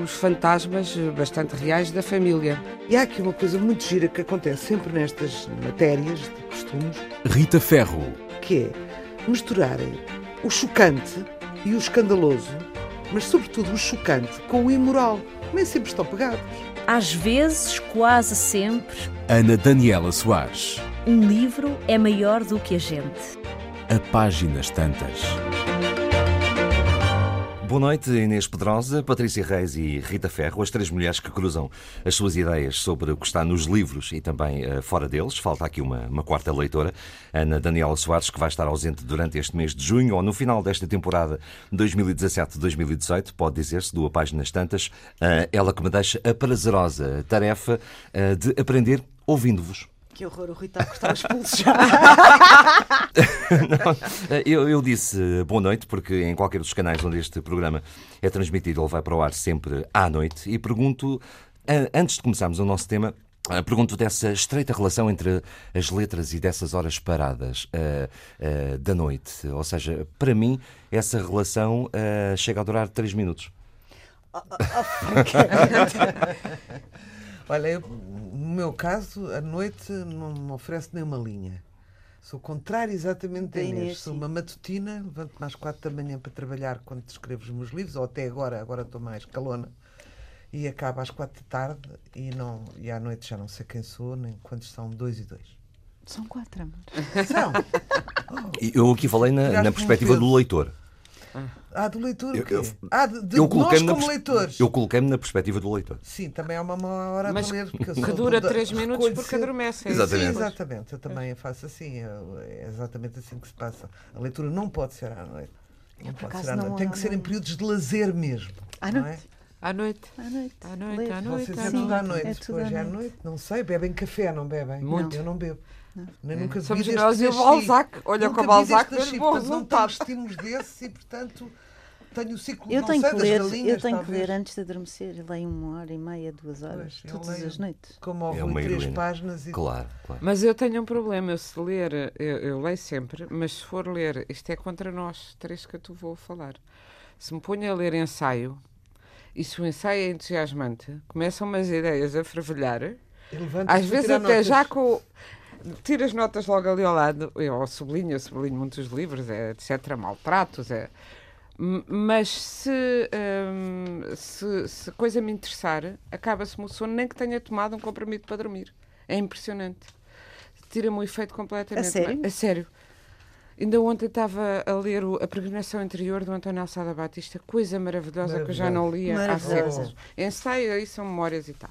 os fantasmas bastante reais da família. E há aqui uma coisa muito gira que acontece sempre nestas matérias de costumes. Rita Ferro. Que é misturarem o chocante e o escandaloso, mas sobretudo o chocante com o imoral. Nem sempre estão pegados. Às vezes, quase sempre. Ana Daniela Soares. Um livro é maior do que a gente. A páginas tantas. Boa noite, Inês Pedrosa, Patrícia Reis e Rita Ferro, as três mulheres que cruzam as suas ideias sobre o que está nos livros e também uh, fora deles. Falta aqui uma, uma, quarta leitora, Ana Daniela Soares, que vai estar ausente durante este mês de junho ou no final desta temporada 2017-2018, pode dizer-se, do Páginas Tantas, uh, ela que me deixa a prazerosa tarefa uh, de aprender ouvindo-vos. Que horror, o Rui está a cortar os pulsos já. eu, eu, disse boa noite, porque em qualquer dos canais onde este programa é transmitido, ele vai para o ar sempre à noite. E pergunto, antes de começarmos o nosso tema, Pergunto dessa estreita relação entre as letras e dessas horas paradas uh, uh, da noite. Ou seja, para mim, essa relação uh, chega a durar três minutos. Oh, oh, oh, Olha, eu, no meu caso, a noite não me oferece nenhuma linha. Sou contrário exatamente da Inês. Sou uma matutina, levanto-me às quatro da manhã para trabalhar quando escrevo os meus livros, ou até agora, agora estou mais calona. E acabo às quatro da tarde e, não, e à noite já não sei quem sou, nem quantos são dois e dois. São quatro, amor. São. Oh. Eu aqui falei na, na perspectiva do leitor. Ah, do leitor? Eu, eu, ah, de, de eu nós como leitores. Eu coloquei-me na perspectiva do leitor. Sim, também é uma má hora Mas para ler. Porque que dura três minutos porque adormece. É exatamente. Sim, exatamente. Eu também faço assim. É exatamente assim que se passa. A leitura não pode ser à noite. Não pode ser à noite. Tem que ser em períodos de lazer mesmo. À noite. É? À noite. À noite. À noite, à noite. Vocês é tudo à noite. É tudo Hoje à noite. Não sei, bebem café, não bebem? Muito. Eu não bebo. Não. Nunca Somos nós e o Balzac. Olha com o Balzac, mas bom resultado. Não temos desses e, portanto tenho o ciclo eu tenho sei, que ler, galinhas, Eu tenho talvez. que ler antes de adormecer. Leio uma hora e meia, duas horas, pois, todas as noites. Como ao é três páginas. E... Claro, claro. Mas eu tenho um problema. Eu se ler, eu, eu, leio sempre, mas se for ler, isto é contra nós, três que eu te vou falar. Se me ponho a ler ensaio, e se o ensaio é entusiasmante, começam umas ideias a fervilhar, às vezes até notas. já com tiro as notas logo ali ao lado, eu sublinho, eu sublinho muitos livros, é, etc., maltratos, é, mas se, hum, se, se, a coisa me interessar, acaba-se-me o sono, nem que tenha tomado um comprimido para dormir. É impressionante. Tira-me o efeito completamente. A sério? A sério. Ainda ontem estava a ler o, a Peregrinação Interior do António Alçada Batista, coisa maravilhosa que eu já não lia há séculos. Ensaio, aí são memórias e tal.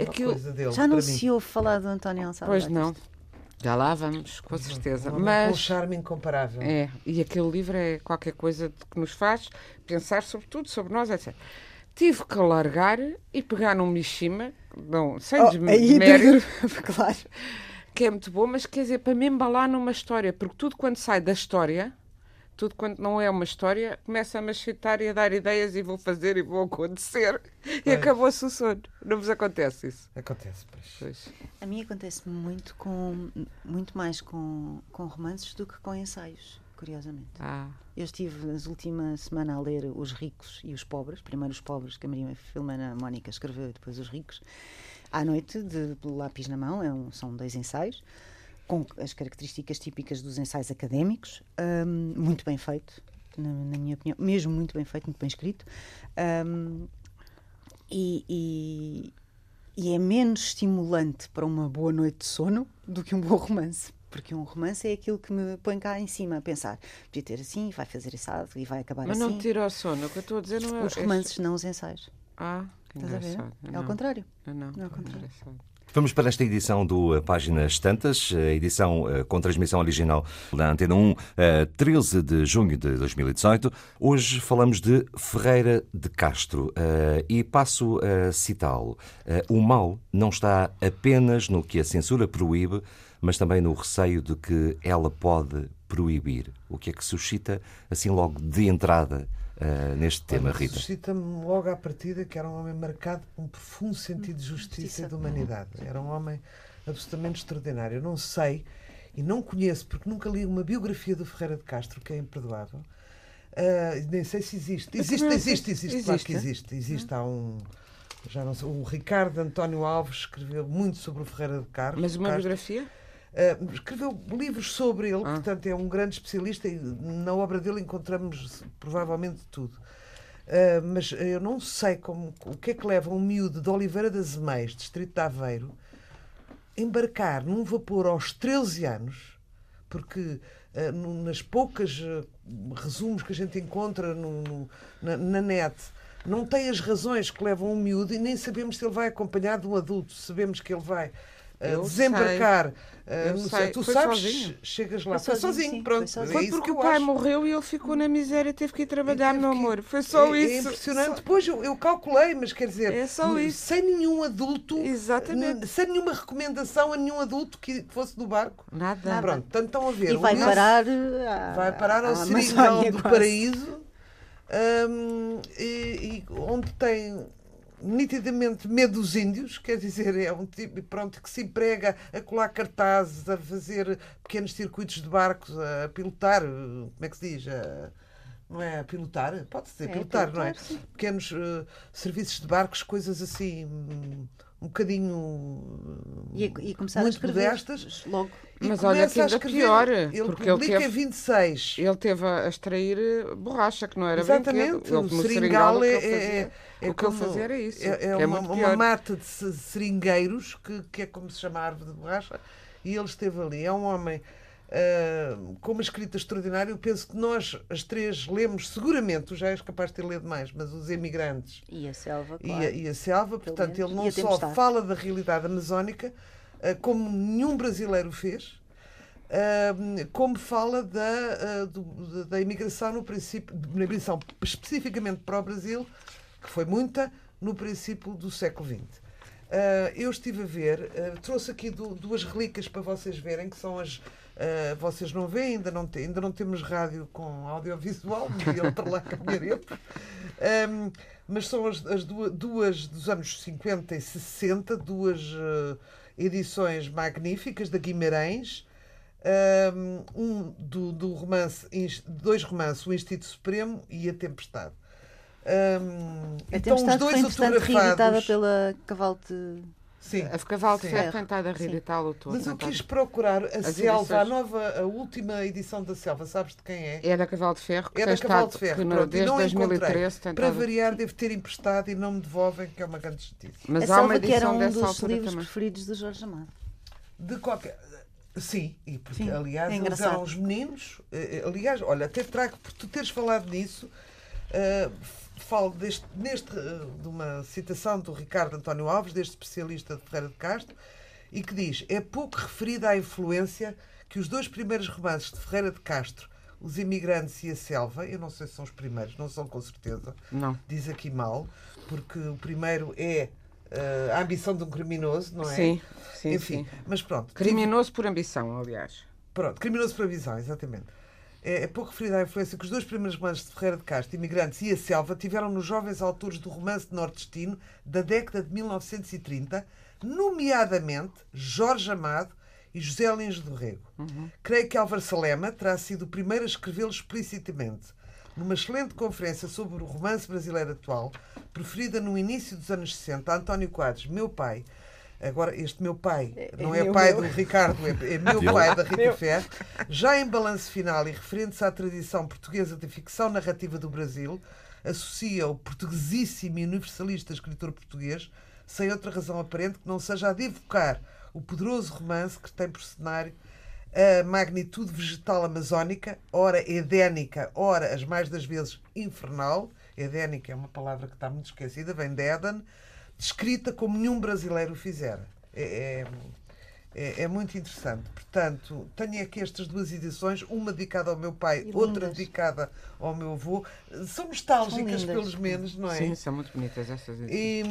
Aquilo, dele, já não se ouve falar do António Alçada Pois Batista. não. Já lá vamos, com certeza. Um Mas, com charme incomparável. É, e aquele livro é qualquer coisa que nos faz pensar sobre tudo, sobre nós, etc. Tive que largar e pegar num Mishima, não, sem oh, desmérito, claro. que é muito bom, mas quer dizer, para me embalar numa história, porque tudo quando sai da história tudo quanto não é uma história, começa a machetar e a dar ideias e vou fazer e vou acontecer. Pois. E acabou-se o sono. Não vos acontece isso? Acontece, pois. pois. A mim acontece muito com muito mais com, com romances do que com ensaios, curiosamente. Ah. Eu estive nas últimas semana a ler Os Ricos e os Pobres, primeiro os Pobres, que a Maria Filomena Mónica escreveu, e depois Os Ricos, à noite, de, de lápis na mão, é um, são dois ensaios com as características típicas dos ensaios académicos, um, muito bem feito, na, na, minha opinião, mesmo muito bem feito, muito bem escrito, um, e, e, e, é menos estimulante para uma boa noite de sono do que um bom romance. Porque um romance é aquilo que me põe cá em cima a pensar. Podia ter assim, vai fazer assado e vai acabar Mas assim. Mas não tira o sono, o que eu estou a dizer não é. Os romances, não os ensaios. Ah, que Estás a ver? É ao contrário. não, não é ao contrário. Vamos para esta edição do Páginas Tantas, a edição com transmissão original da Antena 1, 13 de junho de 2018. Hoje falamos de Ferreira de Castro e passo a citá-lo. O mal não está apenas no que a censura proíbe, mas também no receio de que ela pode proibir. O que é que suscita, assim, logo de entrada, uh, neste tema, Rita? Suscita-me logo à partida que era um homem marcado por um profundo sentido de justiça e de humanidade. Era um homem absolutamente extraordinário. Eu não sei e não conheço, porque nunca li uma biografia do Ferreira de Castro, que é imperdoável. Uh, nem sei se existe. Existe, existe, existe, existe, claro que existe. Existe, há um. Já não sei, o Ricardo António Alves escreveu muito sobre o Ferreira de Castro. Mas uma biografia? Uh, escreveu livros sobre ele, ah. portanto é um grande especialista e na obra dele encontramos provavelmente tudo. Uh, mas eu não sei como, o que é que leva um miúdo de Oliveira das Meias, distrito de Aveiro, embarcar num vapor aos 13 anos, porque uh, nas poucas resumos que a gente encontra no, no, na, na net, não tem as razões que levam um miúdo e nem sabemos se ele vai acompanhar de um adulto. Sabemos que ele vai uh, desembarcar. Uh, sei. Tu foi sabes, sozinho. chegas lá. Foi, foi sozinho, pronto. Foi, foi porque o pai acho. morreu e ele ficou na miséria e teve que ir trabalhar, meu que... amor. Foi só é, isso. É impressionante. Só... Depois eu, eu, calculei, mas quer dizer, é só isso. sem nenhum adulto, Exatamente. sem nenhuma recomendação a nenhum adulto que fosse do barco. Nada. Nada. Pronto, tanto estão a ver. E vai parar, a, vai parar ao Seringal do quase. Paraíso, um, e, e onde tem nitidamente medo dos índios, quer dizer, é um tipo pronto, que se emprega a colar cartazes, a fazer pequenos circuitos de barcos, a pilotar, como é que se diz? A, não é a pilotar? Pode ser, é, pilotar, pilotar, não é? Sim. Pequenos uh, serviços de barcos, coisas assim. Um, um bocadinho e, e começar muito a escrever modestas logo. Mas olha que ainda pior, ele porque ele teve, 26. Ele teve a extrair eh, borracha, que não era Exatamente, brinquedo. Ele, o seringal é, é, é, o que ele fazia era isso. É, é uma, uma, mata de seringueiros, que, que é como se chama a árvore de borracha, e ele esteve ali. É um homem uh, com uma escrita extraordinária. Eu penso que nós, as três, lemos seguramente, tu já és capaz de ter lido mais, mas os emigrantes. E a selva, claro. E a, e a selva, portanto, ele não só fala da realidade amazónica, uh, como nenhum brasileiro fez. Uh, como fala da, do, da imigração no princípio, na imigração especificamente para o Brasil, que foi muita, no princípio do século XX. Eu estive a ver, trouxe aqui do, duas relíquias para vocês verem, que são as, Uh, vocês não veem, ainda não, te, ainda não temos rádio com audiovisual, ele para lá caminharemos. Um, mas são as, as duas, duas, dos anos 50 e 60, duas uh, edições magníficas da Guimarães. Um, do, do romance, dois romances, O Instinto Supremo e A Tempestade. Um, a então, Tempestade os dois foi, reeditada pela Cavalo de Sim. A Cavalo de Ferro tentada a reeditá-lo todo. Mas eu quis procurar a As Selva, edições... a nova, a última edição da Selva, sabes de quem é? É da Cavalo de Ferro, que é da Cavalo de Ferro, que pronto, desde 2013 tentava... Para variar, devo ter emprestado e não me devolvem, que é uma grande justiça. Mas a há uma edição que era um dessa dos livros também. preferidos de Jorge Amado. De qualquer... Sim, e porque, Sim, aliás, é eles eram os meninos. Eh, eh, aliás, olha, até trago, por tu teres falado nisso, uh, falo deste, neste, eh, de uma citação do Ricardo António Alves, deste especialista de Ferreira de Castro, e que diz: é pouco referida à influência que os dois primeiros romances de Ferreira de Castro, Os Imigrantes e a Selva, eu não sei se são os primeiros, não são com certeza, não. diz aqui mal, porque o primeiro é uh, a ambição de um criminoso, não é? Sim, sim. Enfim, sim. mas pronto. Criminoso tive... por ambição, aliás. Pronto, criminoso por ambição, exatamente é, é pouco referida à influência que os dois primeiros romances de Ferreira de Castro, Imigrantes e A Selva, tiveram nos jovens autores do romance nordestino da década de 1930, nomeadamente Jorge Amado e José Lins do Rego. Uhum. Creio que Álvaro Salema terá sido o primeiro a escrevê-lo explicitamente. Numa excelente conferência sobre o romance brasileiro atual, preferida no início dos anos 60, António Quadros, meu pai, Agora, este meu pai, é, não é, é pai meu. do Ricardo, é, é meu pai da Rita Ferro, já em balanço final e referente-se à tradição portuguesa de ficção narrativa do Brasil, associa o portuguesíssimo e universalista escritor português, sem outra razão aparente que não seja a de evocar o poderoso romance que tem por cenário a magnitude vegetal amazónica, ora edénica, ora as mais das vezes infernal. Edénica é uma palavra que está muito esquecida, vem de Éden descrita como nenhum brasileiro o fizera. é, é é, é, muito interessante. Portanto, tenho aqui estas duas edições, uma dedicada ao meu pai, outra dedicada ao meu avô. São nostálgicas, são pelos menos, não é? Sim, são muito bonitas estas edições. E,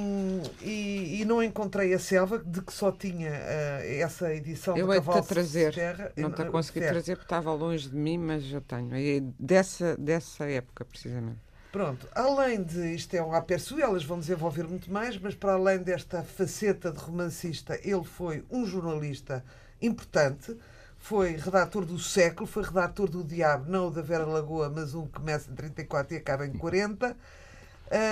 e, e não encontrei a Selva, de que só tinha uh, essa edição eu de Cavalo de trazer. Terra. Não te consegui trazer porque estava longe de mim, mas eu tenho. E dessa, dessa época, precisamente. Pronto, além de isto é um aperçu, elas vão desenvolver muito mais, mas para além desta faceta de romancista, ele foi um jornalista importante, foi redator do século, foi redator do Diabo, não o da Vera Lagoa, mas um que começa em 34 e acaba em 40.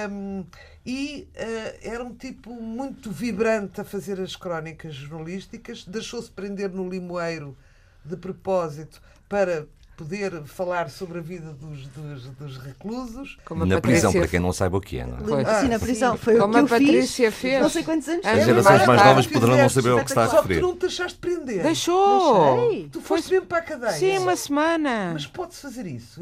Um, e uh, era um tipo muito vibrante a fazer as crónicas jornalísticas, deixou-se prender no limoeiro de propósito para poder falar sobre a vida dos, dos, dos reclusos. Como na prisão, para quem não saiba o que é. Não é? Ah, sim, na prisão. Foi Como o que eu Patrícia fiz. fez. Não sei quantos anos. As gerações mais novas poderão não saber o que está a referir. Só que tu não te deixaste prender. Deixou. Deixei. Tu foste mesmo para a cadeia. Sim, uma semana. Mas pode-se fazer isso.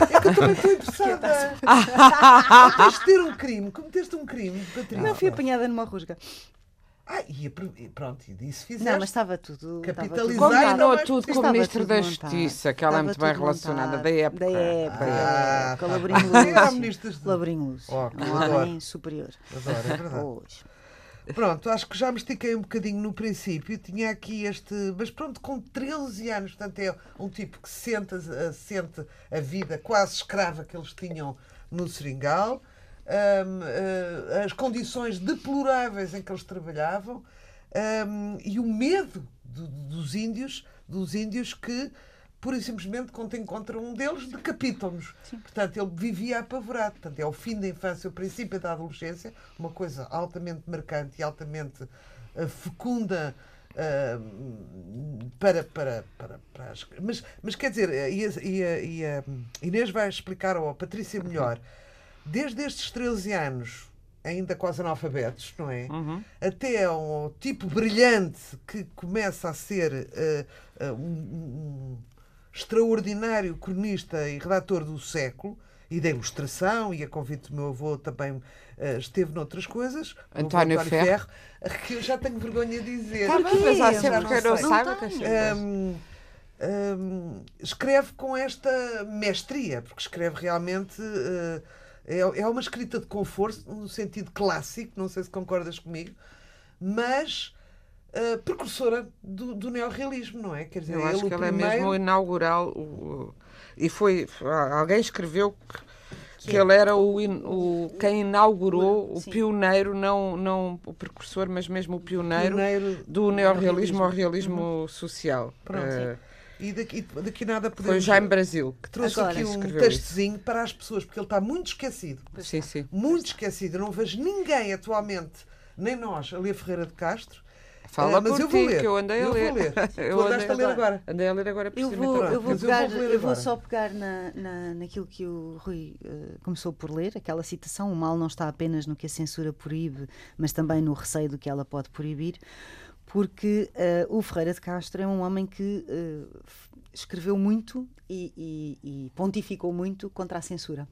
É que eu também estou interessada. Tens de ter um crime. Cometeste um crime, Patrícia. Não, fui apanhada numa rusga. Ah, e pronto, e disso fizeste. Não, mas estava tudo. Capitalizar. Combinou tudo com o Ministro da Justiça, que ela é muito bem relacionada, da época. Da época. Ah, com Labrinho de... Labrinho superior. Adoro, é verdade. Hoje. Pronto, acho que já me estiquei um bocadinho no princípio. Tinha aqui este. Mas pronto, com 13 anos, portanto, é um tipo que sente, sente a vida quase escrava que eles tinham no Seringal as condições deploráveis em que eles trabalhavam e o medo do, dos índios, dos índios que pura e simplesmente, quando encontram um deles, decapitam-nos. Portanto, ele vivia apavorado. Portanto, é o fim da infância, o princípio da adolescência, uma coisa altamente marcante e altamente uh, fecunda uh, para, para, para, para as... mas, mas quer dizer, e a, e, a, e a Inês vai explicar, ou a Patrícia melhor, desde estes 13 anos, ainda quase analfabetos, não é? Uhum. Até um tipo brilhante que começa a ser uh, uh, um, um, extraordinário cronista e redator do século e da ilustração, e a convite do meu avô também uh, esteve noutras coisas. António, António Ferro. Ferro. Que eu já tenho vergonha de dizer. Tá bem, mas há sempre quem não saiba que um, um, escreve com esta mestria, porque escreve realmente. Uh, é, é uma escrita de conforto, no sentido clássico, não sei se concordas comigo, mas uh, precursora do, do neorrealismo, não é? Quer dizer, Eu acho que ela primeiro... é mesmo o inaugural. O, e foi. Alguém escreveu que, que ele era o, o quem inaugurou, o Sim. pioneiro, não, não o precursor, mas mesmo o pioneiro, pioneiro do neorrealismo ao realismo uhum. social. Pronto. Uh, e daqui, daqui nada podemos. Foi já em Brasil que trouxe Agora, aqui um textozinho para as pessoas, porque ele está muito esquecido. Sim, sim. Muito esquecido. Eu não vejo ninguém atualmente, nem nós, a ler Ferreira de Castro. Fala uh, mas eu vou ler. que eu andei a ler. Eu vou ler. eu tu andaste a ler agora. Andei a ler agora eu vou, eu vou, pegar, eu vou, eu vou só pegar na, na, naquilo que o Rui uh, começou por ler, aquela citação: o mal não está apenas no que a censura proíbe, mas também no receio do que ela pode proibir porque uh, o Ferreira de Castro é um homem que uh, escreveu muito e, e, e, pontificou muito contra a censura.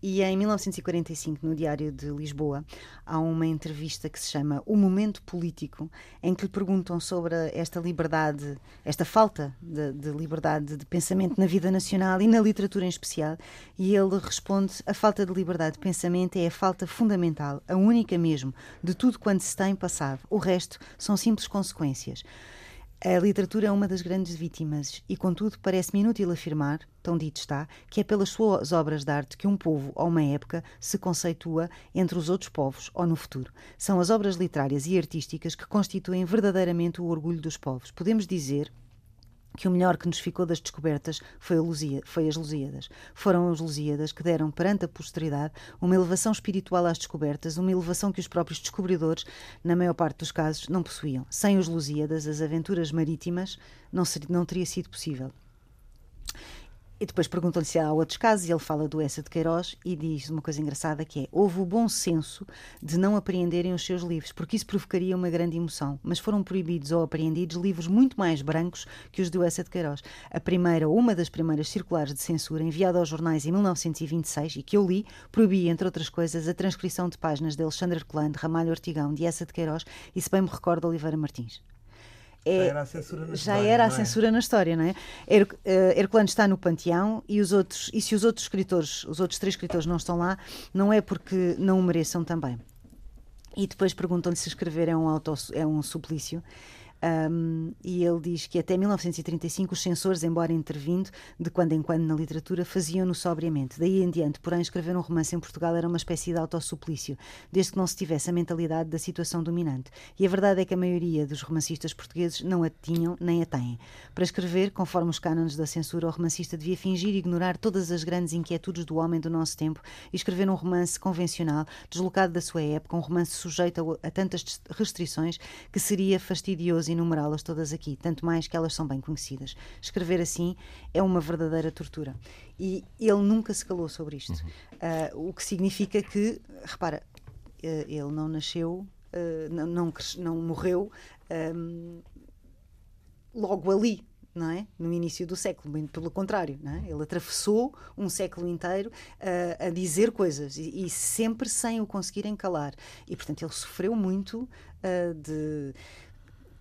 E em 1945, no Diário de Lisboa, há uma entrevista que se chama O Momento Político, em que lhe perguntam sobre esta liberdade, esta falta de, de, liberdade de pensamento na vida nacional e na literatura em especial. E ele responde: a falta de liberdade de pensamento é a falta fundamental, a única mesmo, de tudo quanto se tem passado. O resto são simples consequências. A literatura é uma das grandes vítimas e, contudo, parece-me inútil afirmar, tão dito está, que é pelas suas obras de arte que um povo ou uma época se conceitua entre os outros povos ou no futuro. São as obras literárias e artísticas que constituem verdadeiramente o orgulho dos povos. Podemos dizer, que o melhor que nos ficou das descobertas foi, foi as Lusíadas. Foram as Lusíadas que deram perante a posteridade uma elevação espiritual às descobertas, uma elevação que os próprios descobridores, na maior parte dos casos, não possuíam. Sem os Lusíadas, as aventuras marítimas não, seria, não teria sido possível. E depois perguntam-lhe se há outros casos e ele fala do Essa de Queiroz e diz uma coisa engraçada que é houve o bom senso de não apreenderem os seus livros, porque isso provocaria uma grande emoção, mas foram proibidos ou apreendidos livros muito mais brancos que os do Essa de Queiroz. A primeira, uma das primeiras circulares de censura enviada aos jornais em 1926 e que eu li, proibia, entre outras coisas, a transcrição de páginas de Alexandre Herculano, de Ramalho Ortigão, de Essa de Queiroz e, se bem me recordo, Oliveira Martins é, já era a censura na já história. Era a é? censura na história, não é? Her, uh, Herculano está no panteão e os outros e se os outros escritores, os outros três escritores não estão lá, não é porque não o mereçam também. E depois perguntam-lhe se escrever é um auto, é um suplício. Um, e ele diz que até 1935 os censores, embora intervindo de quando em quando na literatura, faziam-no sobriamente. Daí em diante, porém, escrever um romance em Portugal era uma espécie de autossuplício, desde que não se tivesse a mentalidade da situação dominante. E a verdade é que a maioria dos romancistas portugueses não a tinham nem a têm. Para escrever, conforme os cânones da censura, o romancista devia fingir ignorar todas as grandes inquietudes do homem do nosso tempo e escrever um romance convencional, deslocado da sua época, um romance sujeito a, a tantas restrições que seria fastidioso enumerá-las todas aqui, tanto mais que elas são bem conhecidas. Escrever assim é uma verdadeira tortura. E ele nunca se calou sobre isto. Uhum. Uh, o que significa que, repara, uh, ele não nasceu, uh, não, não, não, morreu um, logo ali, não é? No início do século, bem pelo contrário, não é? Ele atravessou um século inteiro a dizer coisas e, e, sempre sem o conseguirem calar. E, portanto, ele sofreu muito de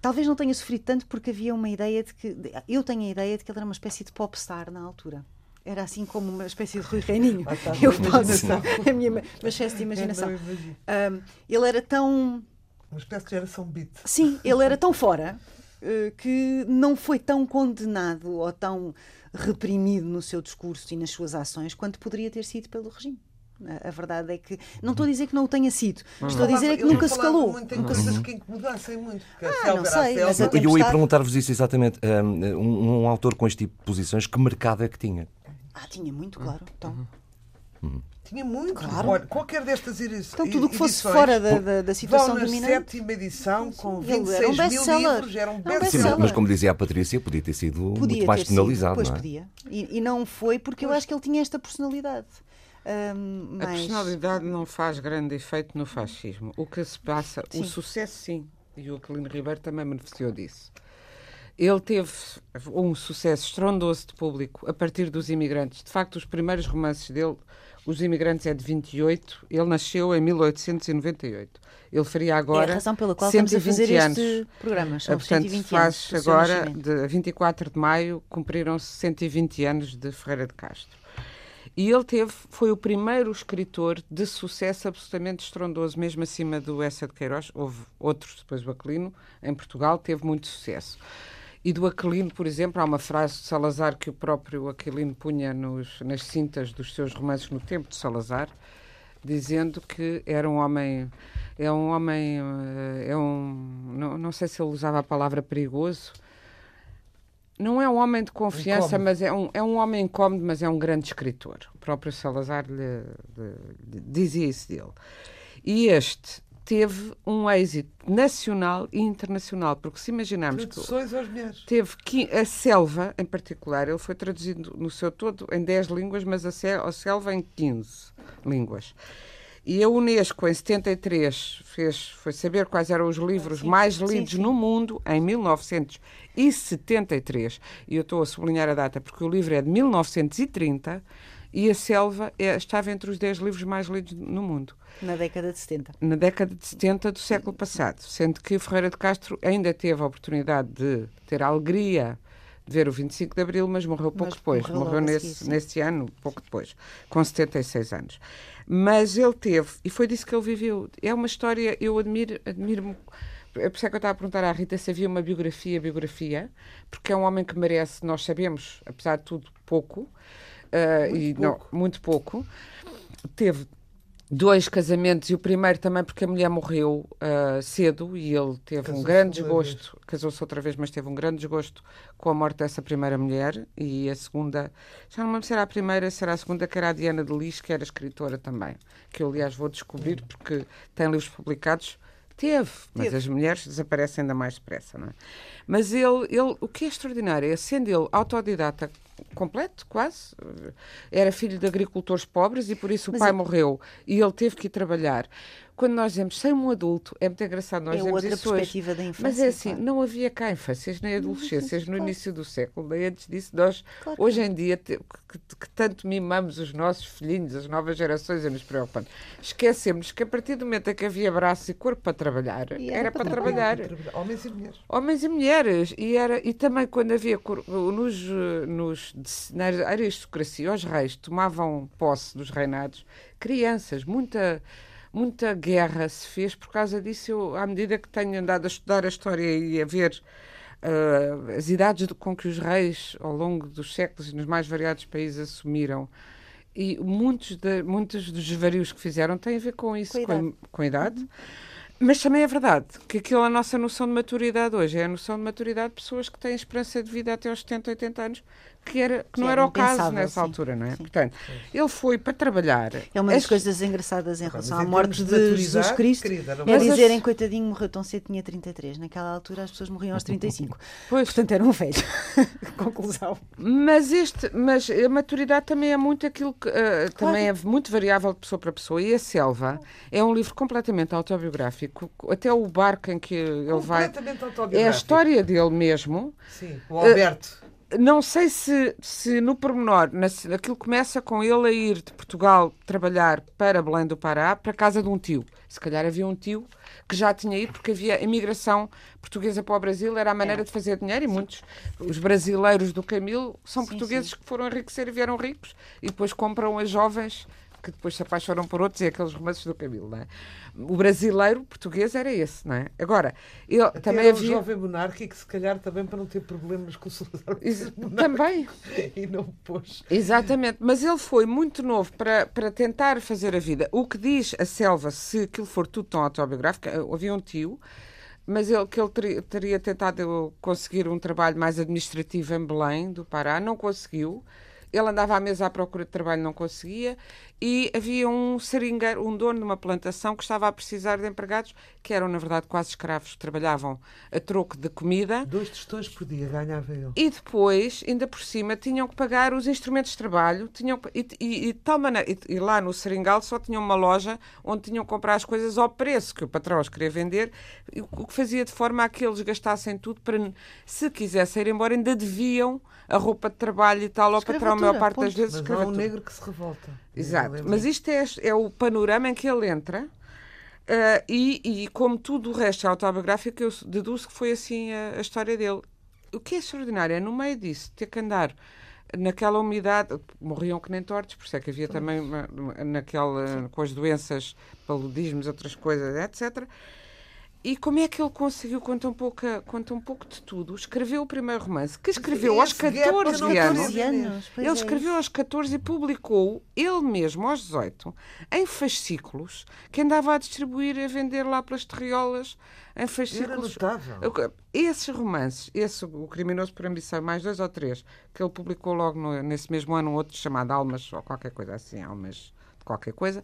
Talvez não tenha sofrido tanto porque havia uma ideia de que. Eu tenho a ideia de que ele era uma espécie de popstar na altura. Era assim como uma espécie de Rui Reininho. Ah, tá, eu posso. A minha excesso de imaginação. Um, ele era tão. Uma espécie de geração beat. Sim, ele era tão fora uh, que não foi tão condenado ou tão reprimido no seu discurso e nas suas ações quanto poderia ter sido pelo regime. A verdade é que. Não estou a dizer que não o tenha sido. Uhum. Estou a dizer é que nunca se calou. Muito em coisas uhum. que incomodassem muito. Ah, não sei, mas eu, eu ia perguntar-vos isso exatamente. Um, um, autor com este tipo de posições, que mercado é que tinha? Ah, tinha muito, claro. Então. Uhum. Tinha muito. Claro. Olha, qualquer destas edições. Então, tudo o que fosse fora da, da, da situação vão dominante. na sétima edição, com 26 um mil livros, era um best-seller. Mas, como dizia a Patrícia, podia ter sido podia muito mais penalizado. Sido, pois não é? podia. E, e, não foi porque pois. eu acho que ele tinha esta personalidade. Um, A personalidade não faz grande efeito no fascismo. O que se passa, sim. o sucesso sim, e o Aquilino Ribeiro também beneficiou disso. Ele teve um sucesso estrondoso de público a partir dos imigrantes. De facto, os primeiros romances dele, Os Imigrantes, é de 28. Ele nasceu em 1898. Ele faria agora. É a razão pela qual estamos a fazer anos. este programa. São Portanto, 120 faz anos agora, de 24 de maio, cumpriram-se 120 anos de Ferreira de Castro. E ele teve, foi o primeiro escritor de sucesso absolutamente estrondoso, mesmo acima do Essa de Queiroz. Houve outros, depois do Aquilino, em Portugal, teve muito sucesso. E do Aquilino, por exemplo, há uma frase de Salazar que o próprio Aquilino punha nos, nas cintas dos seus romances no tempo de Salazar, dizendo que era um homem, é um homem, eh, é um, não, não sei se ele usava a palavra perigoso, não é um homem de confiança, mas é um, é um homem incómodo, mas é um grande escritor. O próprio Salazar lhe, lhe, lhe dizia isso dele. E este teve um êxito nacional e internacional, porque se imaginarmos Traduções que às mulheres. teve a Selva, em particular, ele foi traduzido no seu todo em 10 línguas, mas a Selva em 15 línguas. E a Unesco, em 73, fez, foi saber quais eram os livros sim, mais lidos sim, sim. no mundo em 1973. E eu estou a sublinhar a data porque o livro é de 1930 e A Selva é, estava entre os 10 livros mais lidos no mundo. Na década de 70. Na década de 70 do século passado. Sendo que Ferreira de Castro ainda teve a oportunidade de ter a alegria de ver o 25 de Abril, mas morreu pouco mas depois. Morreu, morreu nesse, nesse ano, pouco depois, com 76 anos. Mas ele teve, e foi disso que ele viveu. É uma história, eu admiro, admiro é por isso é que eu estava a perguntar à Rita se havia uma biografia, biografia, porque é um homem que merece, nós sabemos, apesar de tudo, pouco, uh, muito e pouco. Não, muito pouco. Teve dois casamentos e o primeiro também porque a mulher morreu uh, cedo e ele teve um grande desgosto, casou-se outra vez, mas teve um grande desgosto com a morte dessa primeira mulher e a segunda, já não me lembro se era a primeira, se era a segunda, que era a Diana de Lis, que era escritora também, que eu aliás vou descobrir porque tem livros publicados. Teve, mas teve. as mulheres desaparecem ainda mais depressa, não é? Mas ele, ele, o que é extraordinário é, sendo ele autodidata completo, quase. Era filho de agricultores pobres e por isso Mas o pai é- morreu e ele teve que ir trabalhar. Quando nós dizemos sem um adulto, é muito engraçado nós É outra isso hoje. perspectiva da infância. Mas é assim, claro. não havia cá infâncias nem adolescências no claro. início do século. Nem antes disso, nós, Claro. hoje em dia, que, que tanto mimamos os nossos filhinhos, as novas gerações e nos preocupamos, esquecemos que a partir do momento em que havia braço e corpo para trabalhar, E era, para trabalhar. Homens e mulheres. Homens e mulheres. E, era, e também quando havia nos, nos, na aristocracia, os reis tomavam posse dos reinados, crianças, muita, muita guerra se fez por causa disso. Eu, à medida que tenho andado a estudar a história e a ver eh, as idades de- com que os reis, ao longo dos séculos, nos mais variados países, assumiram. E muitos, de, muitos dos desvarios que fizeram têm a ver com isso, Com a com a, idade. com a idade. Mas também é verdade que aquilo, a nossa noção de maturidade hoje é a noção de maturidade de pessoas que têm esperança de vida até aos 70, 80 anos, que, era, que, não era era o caso nessa sim. altura, não é? Sim. Portanto, ele foi para trabalhar. É uma das As- coisas engraçadas em relação à morte de, Jesus Cristo. querida, é Mas dizerem, as- coitadinho, morreu tão cedo, tinha 33. Naquela altura as pessoas morriam aos 35. Pois, Portanto, era um velho. Conclusão. Mas, este, mas a maturidade também é muito aquilo que eh, também é muito variável de pessoa para pessoa. E a Selva é um livro completamente autobiográfico. Até o barco em que ele vai. Completamente É a história dele mesmo. Sim, o Alberto. Não sei se, se no pormenor, aquilo começa com ele a ir de Portugal trabalhar para Belém do Pará, para a casa de um tio. Se calhar havia um tio que já tinha ido, porque havia imigração portuguesa para o Brasil, era a maneira de fazer dinheiro, e muitos, os brasileiros do Camilo, são Sim, portugueses que foram enriquecer e vieram ricos, e depois compram as jovens que depois se apaixonam por outros, e aqueles romances do Camilo, não é? O brasileiro português era esse, não é? Agora, ele Até também era um havia... jovem monarca e que se calhar também para não ter problemas com o Salazar Ex- monarca Também, e não pôs. Exatamente, mas ele foi muito novo para, para tentar fazer a vida. O que diz a Selva, se aquilo for tudo tão autobiográfico, eh, havia um tio, mas ele, que ele teria, teria tentado conseguir um trabalho mais administrativo em Belém, do Pará, não conseguiu. Ele andava à mesa à procura de trabalho, não conseguia. E havia um seringueiro, um dono de uma plantação que estava a precisar de empregados, que eram, na verdade, quase escravos, que trabalhavam a troco de comida. Dois tostões por dia ganhava ele. E depois, ainda por cima, tinham que pagar os instrumentos de trabalho, tinham, e, e, e de tal maneira, e, e lá no Seringal só tinham uma loja onde tinham que comprar as coisas ao preço que o patrão os queria vender, e o que fazia de forma a que eles gastassem tudo para, se quisessem ir embora, ainda deviam a roupa de trabalho e tal ao patrão, a maior Escravatura, parte das vezes Mas há um escravatura. negro que se revolta. Exato, mas isto é, é o panorama em que ele entra. eh, e, e como tudo o resto é autobiográfico, eu deduzo que foi assim a, a história dele. O que é extraordinário é, no meio disso, ter que andar naquela umidade, morriam que nem tortos, por isso é que havia também uma- naquela, com as doenças, paludismos, outras coisas, etc. E como é que ele conseguiu, com tão, pouca, com tão pouco de tudo, escreveu o primeiro romance, que escreveu aos Esse gap 14 eu não anos. estou a 14 anos. Ele é escreveu aos 14 e publicou ele mesmo aos 18 em fascículos que andava a distribuir e a vender lá pelas terriolas em Era fascículos. notável. Eu- Esses romances, esse, o Criminoso por Ambição, mais dois ou três, que ele publicou logo no- nesse mesmo ano, um outro chamado Almas, ou qualquer coisa assim, Almas de qualquer coisa.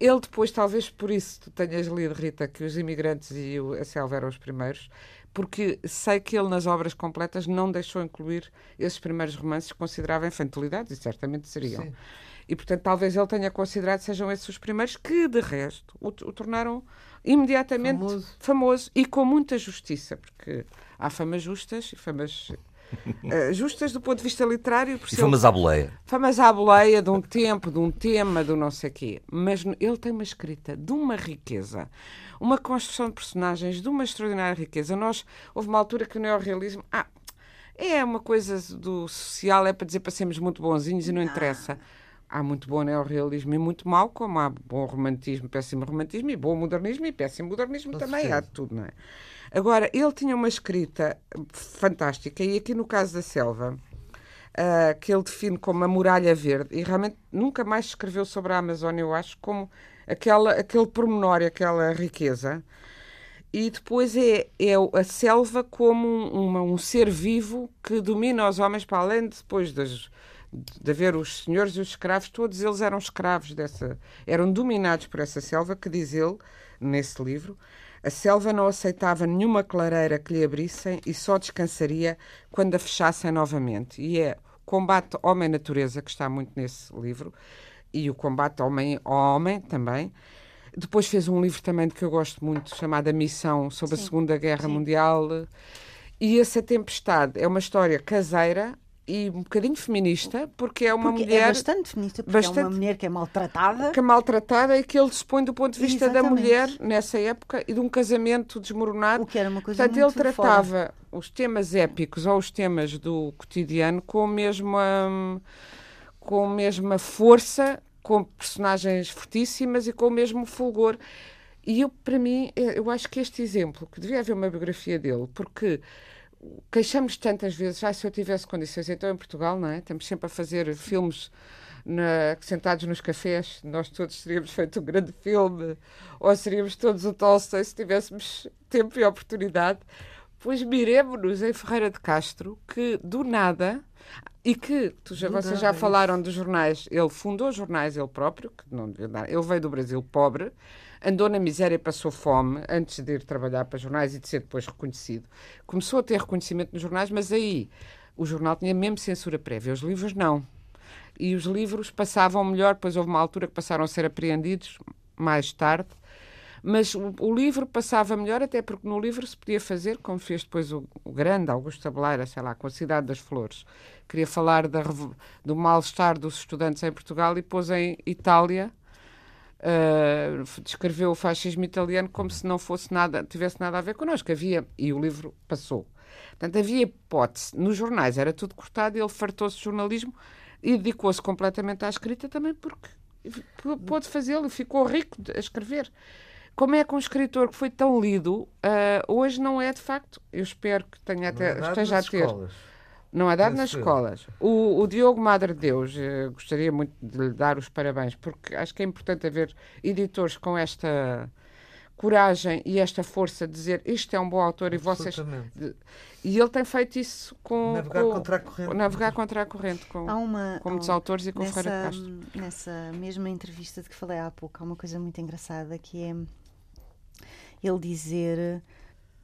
Ele depois, talvez por isso tu tenhas lido, Rita, que os imigrantes e a selva eram os primeiros, porque sei que ele nas obras completas não deixou incluir esses primeiros romances que considerava infantilidades, e certamente seriam. Sim. E, portanto, talvez ele tenha considerado que sejam esses os primeiros que, de resto, o, o tornaram imediatamente Famoso. famoso e com muita justiça, porque há famas justas e famas justas do ponto de vista literário. por E famas à boleia. famas à boleia de um tempo, de um tema, do não sei quê. Mas ele tem uma escrita de uma riqueza, uma construção de personagens de uma extraordinária riqueza. Nós, houve uma altura que o neorrealismo. Ah, é uma coisa do social, é para dizer para sermos muito bonzinhos e não interessa. Há muito bom neorrealismo e muito mau, como há bom romantismo, péssimo romantismo, e bom modernismo e péssimo modernismo Com também. certeza. Há tudo, não é? Agora, ele tinha uma escrita fantástica, e aqui no caso da Selva, ah, que ele define como a muralha verde, e realmente nunca mais escreveu sobre a Amazónia, eu acho, como aquela, aquele pormenor aquela riqueza. E depois é, é a selva como um, uma- um ser vivo que domina os homens, para além de depois das, de haver os senhores e os escravos, todos eles eram escravos dessa, eram dominados por essa selva, que diz ele, nesse livro, a selva não aceitava nenhuma clareira que lhe abrissem e só descansaria quando a fechassem novamente. E é combate homem-natureza, que está muito nesse livro, e o combate homem-homem também. Depois fez um livro também de que eu gosto muito, chamado A Missão, sobre Sim. a Segunda Guerra Sim. Mundial. E essa Tempestade é uma história caseira, e um bocadinho feminista, porque é uma porque é mulher. É bastante feminista, porque bastante, é uma mulher que é maltratada. Que é maltratada e que ele se põe do ponto de vista Exatamente. da mulher nessa época e de um casamento desmoronado. O que era uma coisa Portanto, ele tratava fora. os temas épicos ou os temas do cotidiano com a mesma, com a mesma força, com personagens fortíssimas e com o mesmo fulgor. E eu, para mim, eu acho que este exemplo, que devia haver uma biografia dele, porque queixamos tantas vezes, ah, se eu tivesse condições, então em Portugal, não é? Estamos sempre a fazer filmes na, sentados nos cafés, nós todos teríamos feito um grande filme, ou seríamos todos o Tolstói se tivéssemos tempo e oportunidade. Pois miremos-nos em Ferreira de Castro, que do nada, e que tu já, vocês já falaram dos jornais, ele fundou jornais ele próprio, que não devia dar, ele veio do Brasil pobre, andou na miséria e passou fome antes de ir trabalhar para jornais e de ser depois reconhecido. Começou a ter reconhecimento nos jornais, mas aí o jornal tinha mesmo censura prévia, os livros não. E os livros passavam melhor, depois houve uma altura que passaram a ser apreendidos mais tarde. Mas o, o, livro passava melhor, até porque no livro se podia fazer, como fez depois o, o grande Augusto Tabeleira, sei lá, com a Cidade das Flores. Queria falar da, do mal-estar dos estudantes em Portugal e pôs em Itália uh, descreveu o fascismo italiano como se não fosse nada, tivesse nada a ver connosco. Havia, e o livro passou. Portanto, havia hipótese. Nos jornais era tudo cortado ele fartou-se de jornalismo e dedicou-se completamente à escrita também porque pôde fazê-lo ficou rico a escrever. Como é que um escritor que foi tão lido, uh, hoje não é de facto, eu espero que tenha até, é esteja a ter. Escolas. Não é dado nas escolas. O, o, Diogo Madre Deus, eh, gostaria muito de lhe dar os parabéns, porque acho que é importante haver editores com esta coragem e esta força de dizer isto é um bom autor e vocês. De, e ele tem feito isso com. Navegar com, contra a corrente. Navegar contra a corrente com, há uma, com muitos autores e com nessa, Ferreira de Castro. Nessa mesma entrevista de que falei há pouco, há uma coisa muito engraçada que é ele dizer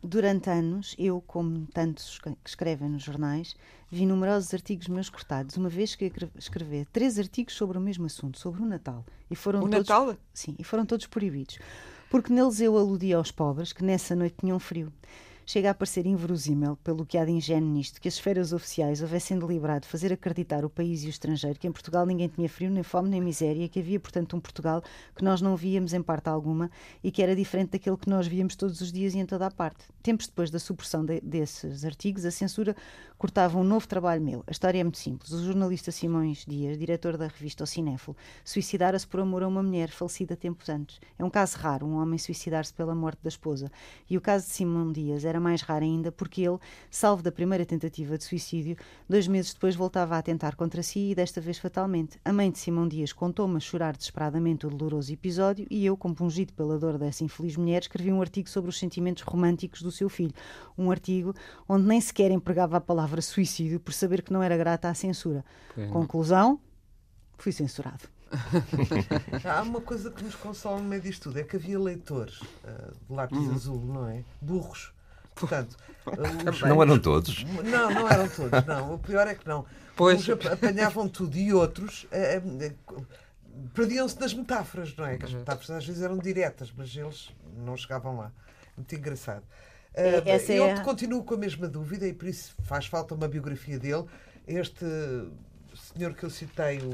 Durante anos, eu, como tantos que escrevem nos jornais, vi numerosos artigos meus cortados, uma vez que escrever três artigos sobre o mesmo assunto, sobre o Natal. E foram o todos, Natal? Sim, e foram todos proibidos. Porque neles eu aludia aos pobres que nessa noite tinham frio chega a parecer inverosímil, pelo que há de ingênuo nisto, que as esferas oficiais houvessem deliberado fazer acreditar o país e o estrangeiro que em Portugal ninguém tinha frio, nem fome, nem miséria, que havia, portanto, um Portugal que nós não víamos em parte alguma e que era diferente daquele que nós víamos todos os dias e em toda a parte. Tempos depois da supressão de, desses artigos, a censura cortava um novo trabalho meu. A história é muito simples. O jornalista Simões Dias, diretor da revista O Cinéfilo, suicidara-se por amor a uma mulher falecida tempos antes. É um caso raro, um homem suicidar-se pela morte da esposa. E o caso de Simão Dias era mais raro ainda porque ele, salvo da primeira tentativa de suicídio, dois meses depois voltava a tentar contra si e desta vez fatalmente. A mãe de Simão Dias contou-me a chorar desesperadamente o doloroso episódio e eu, compungido pela dor dessa infeliz mulher, escrevi um artigo sobre os sentimentos românticos do seu filho. Um artigo onde nem sequer empregava a palavra palavra suicídio por saber que não era grata à censura. Conclusão: fui censurado. Há uma coisa que nos consola no meio disto tudo: é que havia leitores uh, de lápis uhum. azul, não é? Burros. Portanto, os... não eram todos. Não, não eram todos, não. O pior é que não. Pois. Uns apanhavam tudo e outros uh, perdiam-se nas metáforas, não é? Que as uhum. metáforas às vezes eram diretas, mas eles não chegavam lá. Muito engraçado. Uh, Essa eu é... continuo com a mesma dúvida e por isso faz falta uma biografia dele. Este senhor que eu citei, o.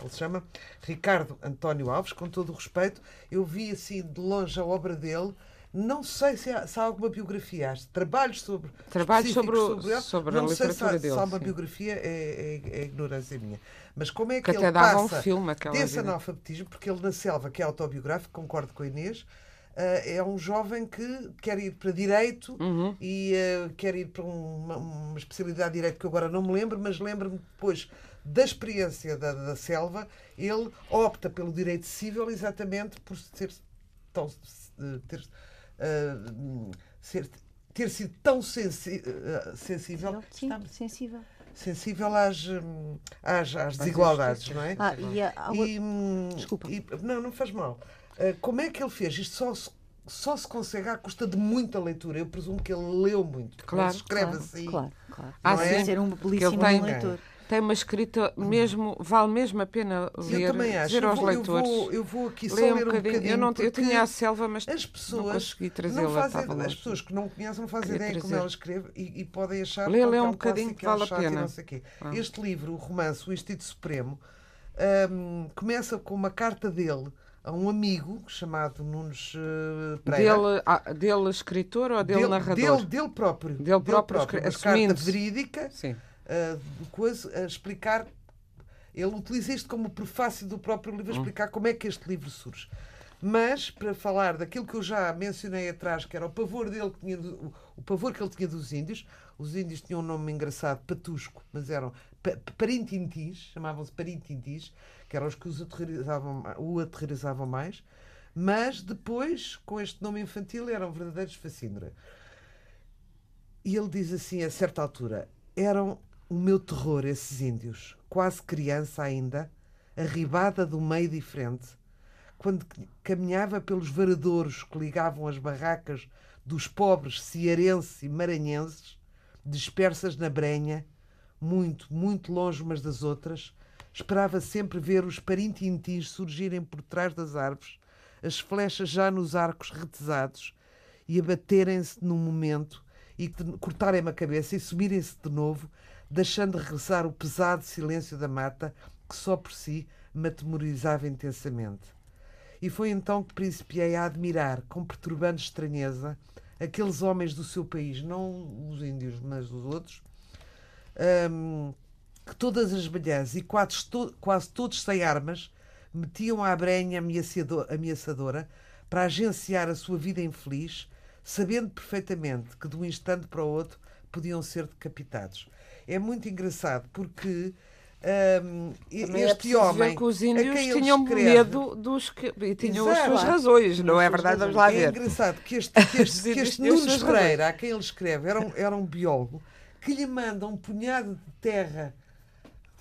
Ele se chama Ricardo António Alves, com todo o respeito. Eu vi assim de longe a obra dele. Não sei se há, se há alguma biografia. Trabalhos sobre. Trabalhos sobre, sobre, sobre não a literatura sei se há, dele. Se há uma sim. biografia, é, é, é, ignorância minha. Mas como é que, que ele passa um filme, desse analfabetismo, porque ele na selva, que é autobiográfico, concordo com a Inês, Uh, é um jovem que quer ir para direito uhum. e uh, quer ir para uma, uma, especialidade de direito que eu agora não me lembro, mas lembro-me depois da experiência da, da selva, ele opta pelo direito civil exatamente por ser tão ter, uh, ser, ter sido tão sensi sensível. Sim, sensível sensível às, às, às desigualdades, não é? Ah, e, a, e, hum, Desculpa. E, não, não faz mal. Eh, como é que ele fez? Isto só se só se consegue à custa de muita leitura. Eu presumo que ele leu muito. Claro, ele escreve claro, assim. Claro, claro. Ah, Deve sim. ser um belíssimo leitor. Tem uma escrita mesmo, vale mesmo a pena ler, eu também acho. dizer Eu aos vou, eu leitores. vou- eu vou aqui só um ler um bocadinho. bocadinho. Eu, não, eu tinha a selva, mas as não pessoas consegui não trazê-la. fazem, estava as pessoas que não conhecem não fazem ideia como trazer. ela escreve e, e podem achar Lê, que lê é um um bocadinho que é um vale a pena. Ah. Este livro, o romance O Instinto Supremo, hum, começa com uma carta dele a um amigo chamado Nunes eh, Pereira. Dele, ah, dele escritor ou dele, narrador? Dele, dele próprio. Dele próprio, uma escre- carta assumindo-se. verídica Sim. Uh, de coisa, a explicar. Ele utiliza isto como prefácio do próprio livro, a explicar como é que este livro surge. Mas, para falar daquilo que eu já mencionei atrás, que era o pavor dele, que tinha do- o, pavor que ele tinha dos índios, os índios tinham um nome engraçado, patusco, mas eram pa- parintintis, chamavam-se parintintis, que eram os que os aterrorizavam, o aterrorizavam mais, mas depois, com este nome infantil, eram verdadeiros facínora. E ele diz assim, a certa altura: eram o meu terror, esses índios, quase criança ainda, arribada do meio diferente, quando caminhava pelos varadouros que ligavam as barracas dos pobres cearenses e maranhenses, dispersas na brenha, muito, muito longe umas das outras, esperava sempre ver os parintintis surgirem por trás das árvores, as flechas já nos arcos retesados, e abaterem-se num momento e cortarem-me a cabeça e sumirem-se de novo, deixando regressar o pesado silêncio da mata que só por si me atemorizava intensamente. E foi então que principiei a admirar, com perturbante estranheza, aqueles homens do seu país, não os índios, mas os outros, hum, que todas as manhãs e quase, to- quase todos sem armas metiam à brenha ameaçado- ameaçadora para agenciar a sua vida infeliz, sabendo perfeitamente que de um instante para o outro podiam ser decapitados. É muito engraçado porque Também é este preciso homem que os índios tinham escreve- medo dos que. e tinham as Exato. suas razões, não é verdade? Vamos lá é ver. engraçado que este, que este, que este as Nunes. Pereira, a quem ele escreve, era um, era um biólogo que lhe manda um punhado de terra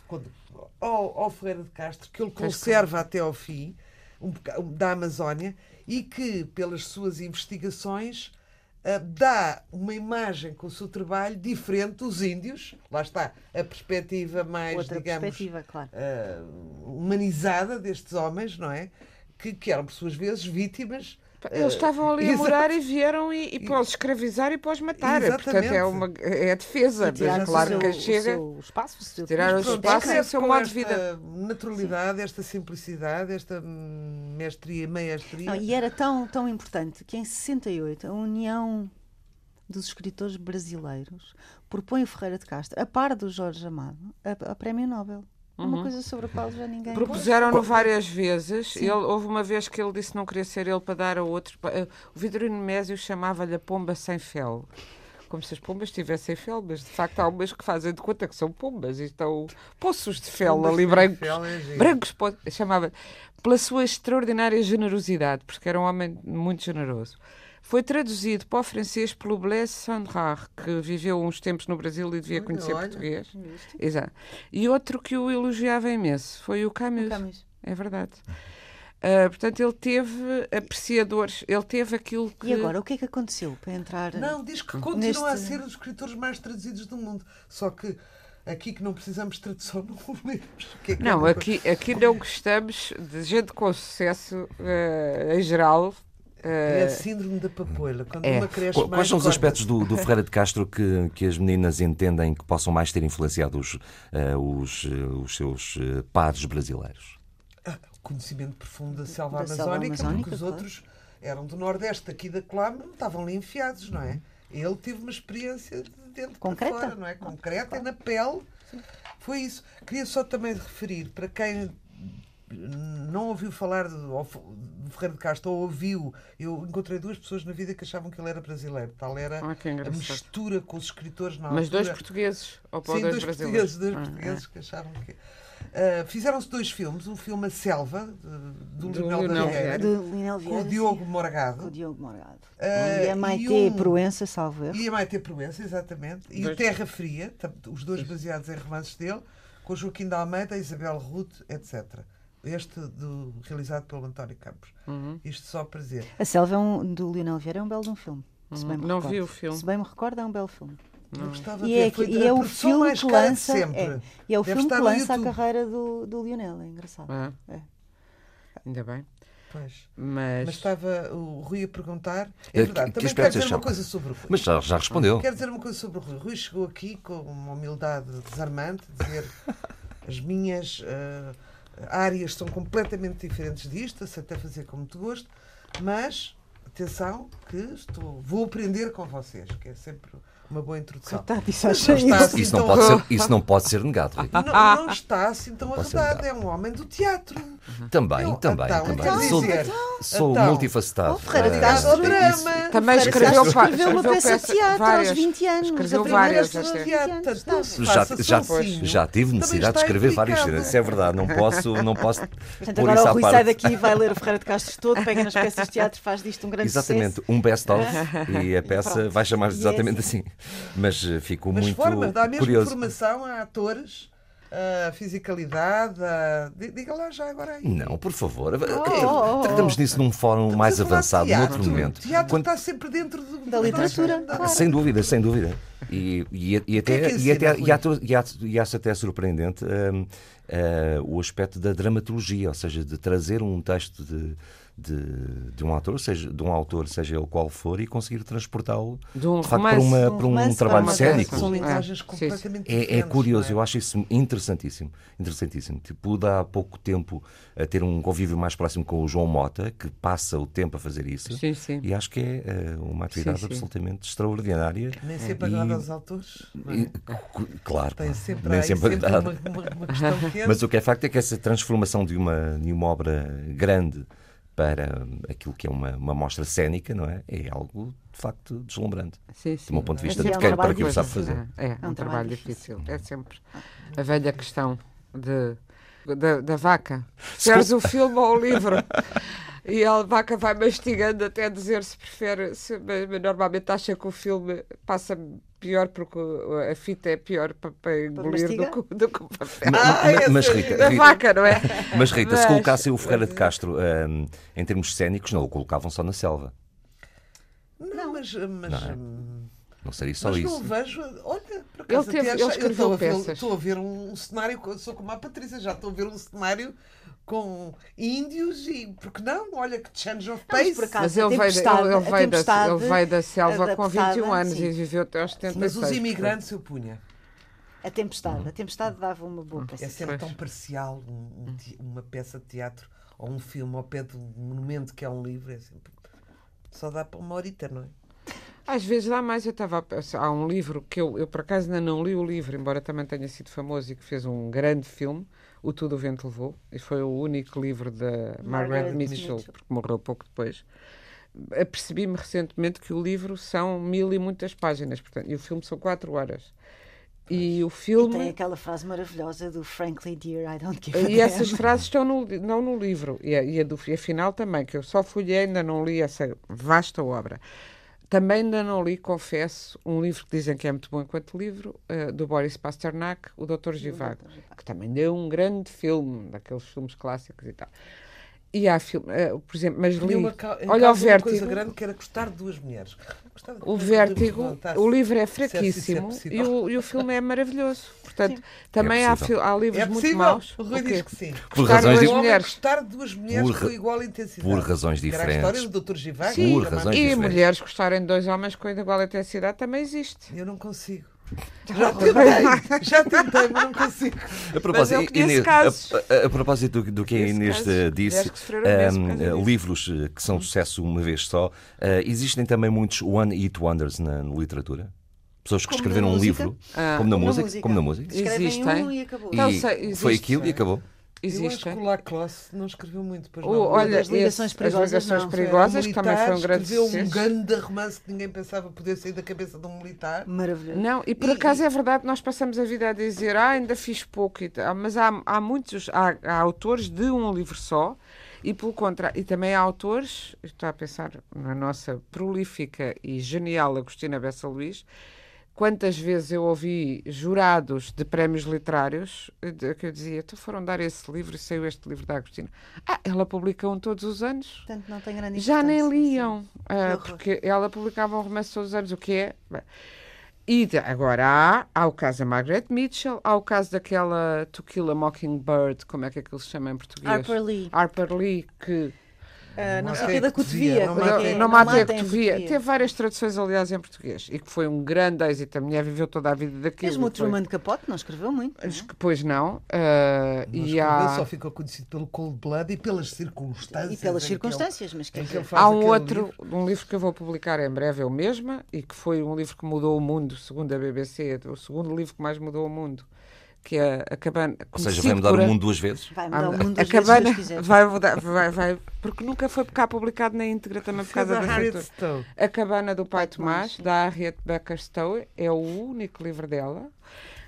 quando- ao, ao Ferreira de Castro, que ele conserva até ao fim, um da Amazónia, e que, pelas suas investigações, dá uma imagem com o seu trabalho diferente dos índios. Lá está, a perspectiva mais, Outra digamos, perspectiva, claro. ah, humanizada destes homens, não é? Que, que eram, por suas vezes, vítimas. Eles ah, estavam ali a exato. morar e vieram e, e para os escravizar e para os matar. Portanto, é, Exatamente. uma, é a defesa. E tirar Mas o claro seu- que o chega. seu espaço, o seu Tirar o espaço é o seu modo de esta naturalidade, esta simplicidade, esta mestria, meiastria. Não, e era tão, tão importante que em 68 a União dos Escritores Brasileiros propõe o Ferreira de Castro, a par do Jorge Amado, a, a Prémio Nobel. Uma coisa sobre a qual já ninguém. Propuseram-no várias vezes. Ele, houve uma vez que ele disse que não queria ser ele para dar a outro. Eh, O Vidrino Mésio chamava-lhe a pomba sem fel. Como se as pombas tivessem fel, mas de facto há umas que fazem de conta que são pombas e estão poços de fel Pombas ali brancos. fel é brancos, chamava pela sua extraordinária generosidade, porque era um homem muito generoso. Foi traduzido para o francês pelo Blaise Sandrard, que viveu uns tempos no Brasil e devia Olha, conhecer olha. português. Exato. E outro que o elogiava imenso foi o Camus. Camus. É verdade. Ah, portanto, ele teve apreciadores, ele teve aquilo que. E agora, o que é que aconteceu para entrar? Não, diz que continua Neste- a ser um dos escritores mais traduzidos do mundo. Só que aqui que não precisamos de tradução não o lemos. É que é Não, aqui, aqui não gostamos de gente com sucesso ah, em geral. Ah, É a síndrome da papoila. Quando É. uma cresce Qu- mais, Quais são os corta. aspectos do, do Ferreira de Castro que, que as meninas entendem que possam mais ter influenciado os, eh, os, eh, os seus eh, pares brasileiros? Ah, conhecimento profundo da selva Da selva amazónica, amazónica, porque os claro. outros eram do Nordeste, aqui da não estavam ali enfiados, não é? Ele teve uma experiência de dentro Concreta? para fora, não é? Concreta, na pele. Foi isso. Queria só também referir, para quem não ouviu falar de, Ferreira de Castro, ou ouviu, eu encontrei duas pessoas na vida que achavam que ele era brasileiro. Tal era Ah, a mistura com os escritores na Mas dois portugueses, ou Sim, dois, dois brasileiros. portugueses, dois Ah, portugueses que achavam que. Ah, Fizeram-se dois filmes, um filme A Selva, do Do da É, Vieira, de Linel com o Diogo Morgado o Diogo Morgado. Ah, e a Maite e um- Proença, salvo erro. e a Maite Proença, exatamente, e Dois- o Terra Fria, os dois baseados em romances dele, com Joaquim de Almeida, Isabel Ruth, etc. este do, realizado pelo António Campos. Uhum. Isto só para dizer. A Selva é um, do Lionel Vieira é um belo de um filme. Uhum. Não recordo. vi o filme. Se bem me recordo, é um belo filme. Não. E, é, e é o filme que lança, é, e é o filme que lança a carreira do, do Lionel, é engraçado. Ah. É. Ainda bem. Pois. Mas... Mas estava o Rui a perguntar. É verdade, que, também quero dizer uma coisa sobre o Rui. Mas já, já respondeu. Quero dizer uma coisa sobre o Rui. O Rui chegou aqui com uma humildade desarmante, dizer as minhas uh, áreas são completamente diferentes disto, até fazer com muito gosto, mas atenção que estou, vou aprender com vocês, que é sempre uma boa introdução. Coitado, isso, acha isso. Assim isso, não pode ser, isso não pode ser negado. Não, não, está assim tão arredado. É um homem do teatro. Também, eu, também. Então, também. Então, sou dizer, sou então, multifacetado. Oh, Ferreira de Castro, drama. Também escreveu, escreveu uma peça de teatro várias, aos 20 anos. Escreveu várias. Já, já, já tive necessidade de escrever várias cenas. Isso é verdade. Não posso, não posso Portanto, agora o Rui sai daqui e vai ler o Ferreira de Castro todo, pega nas peças de teatro, faz disto um grande Exatamente, um best-of e a peça vai chamar-se exatamente assim. Mas eh, fico Mas muito forma, dá mesmo curioso. formação a atores a fisicalidade, a... diga lá já agora aí. Não, por favor. Oh, oh, Tratamos disso num fórum Estamos mais avançado, num outro momento. O teatro Quando... está sempre dentro do, da literatura. Claro. Sem dúvida, sem dúvida. E, e, e até, é e, até e, acho até surpreendente um, uh, o aspecto da dramaturgia, ou seja, de trazer um texto de de, de, um autor, seja de um autor, seja ele qual for, e conseguir transportá-lo de, um de facto, para, uma, para um trabalho cénico. São linguagens completamente é, é curioso, é? eu acho isso interessantíssimo. interessantíssimo. Tipo, há pouco tempo a ter um convívio mais próximo com o João Mota, que passa o tempo a fazer isso. Sim, sim. E acho que é uh, uma atividade sim, absolutamente extraordinária. Nem sempre e... agrada aos autores. E, claro. Tem sempre, nem sempre, sempre uma, uma, uma questão Mas o que é facto é que essa transformação de uma, de uma obra grande para aquilo que é uma, uma mostra cénica, não é? É algo de facto deslumbrante. Sim, sim. Do meu ponto de vista, é de quem, para quem o sabe fazer. É, é, é um, trabalho difícil. difícil. É sempre a velha questão de, da, da vaca. Queres o filme ou o livro? E a vaca vai mastigando até dizer se prefere. Se, normalmente acha que o filme passa pior porque a fita é pior para, para engolir do que, do que o papel. Ah, mas, Rita, da vaca, não é? Mas Rita, mas, se colocassem o Ferreira de Castro um, em termos cénicos, não o colocavam só na selva. Não, mas. mas não, é? não seria só mas isso. Não vejo. Olha, por acaso, ele, teve, ele escreveu peças. Estou a ver um cenário. Sou como a Patrícia, já estou a ver um cenário com índios e, porque não? Olha que change of pace. Mas, mas ele, veio, ele, ele, veio da, ele veio da selva com 21 anos sim. e viveu até aos 76. Mas os imigrantes eu punha. A Tempestade. A Tempestade dava uma boa peça. É sempre tão parcial um, um, uma peça de teatro ou um filme ao pé de um monumento que é um livro. É sempre... Só dá para uma horita, não é? Às vezes dá mais. Eu estava Há um livro que eu, eu, por acaso, ainda não li o livro, embora também tenha sido famoso e que fez um grande filme, O Tudo o Vento Levou. E foi o único livro da Margaret, Mitchell, Mitchell, porque morreu pouco depois. Apercebi-me recentemente que o livro são mil e muitas páginas, portanto, e o filme são quatro horas. E o filme. E tem aquela frase maravilhosa do Frankly Dear, I don't give a E essas frases estão no, não no livro. E a, e a, do, e a final também, que eu só fui ainda não li essa vasta obra. Também ainda não li, confesso, um livro que dizem que é muito bom enquanto livro, uh, do Boris Pasternak, O Doutor Givago, que também deu um grande filme, daqueles filmes clássicos e tal. E há filme, uh, por exemplo, mas li. Uma, olha o Vértigo. Uma coisa grande que era gostar de duas mulheres. O Vértigo, o livro é, fraquíssimo é e, o, e o filme é maravilhoso. Portanto, sim. também é há, há, livros é muito maus. O Rui diz que sim. Por razões de mulheres. Gostar de duas mulheres por, com igual intensidade. Por razões diferentes. Era a história do Dr. Givago. Sim, por razões e diferentes. mulheres gostarem de dois homens com igual intensidade também existe. Eu não consigo. Já tentei, já tentei, mas não consigo. A propósito, Inês, a, a, a, propósito do, do que a Inês casos, disse, um, livros eh, que são sucesso uma vez só, uh, existem também muitos One Hit Wonders na, na literatura? Pessoas que como escreveram um livro, ah, como, na como, música, música, como na música. Existem. Um e acabou. E sei, foi aquilo e acabou. Existe. Eu acho que o Lacrosse não escreveu muito. Pois não. olha, as ligações perigosas, as ligações perigosas que também foi um grande escreveu sucesso. um grande romance que ninguém pensava poder sair da cabeça de um militar. Maravilhoso. Não, e por e, acaso é verdade, nós passamos a vida a dizer ah, ainda fiz pouco, e tal, mas há, há muitos, há, há autores de um livro só, e pelo contrário, e também há autores, estou a pensar na nossa prolífica e genial Agostina Bessa Luís, quantas vezes eu ouvi jurados de prémios literários de, que eu dizia, então foram dar esse livro e saiu este livro da Agostina. Ah, ela publica um todos os anos. Portanto, não tem grande Já nem liam, horror. porque ela publicava um romance todos os anos, o que é... E de- agora há, há o caso da Margaret Mitchell, há o caso daquela To Kill a Mockingbird, como é que aquilo se chama em português? Harper Lee. Harper Lee, que Ah, não sei o sei que da a cotovia, cotovia. não é não, que é? não mate a matem cotovia. cotovia. Teve várias traduções, aliás, em português. E que foi um grande êxito. A mulher viveu toda a vida daquilo. Mesmo o foi- Truman de Capote não escreveu muito. não é? Que, Pois não. ah, Não e há, só ficou conhecido pelo Cold Blood e pelas circunstâncias. E pelas que ele- circunstâncias, mas que dizer, ele faz há um outro, livro. um livro que eu vou publicar em breve, eu mesma, e que foi um livro que mudou o mundo, segundo a BBC, o segundo livro que mais mudou o mundo, que é a cabana. Ou seja, vai mudar por o a- mundo duas vezes? vai a, mudar o mundo a vezes, se cabana quiser. vai mudar, vai, vai, porque nunca foi cá publicado na íntegra também por causa a da Harriet. Stowe. A Cabana do Pai Tomás, da Harriet Becker Stowe, é o único livro dela.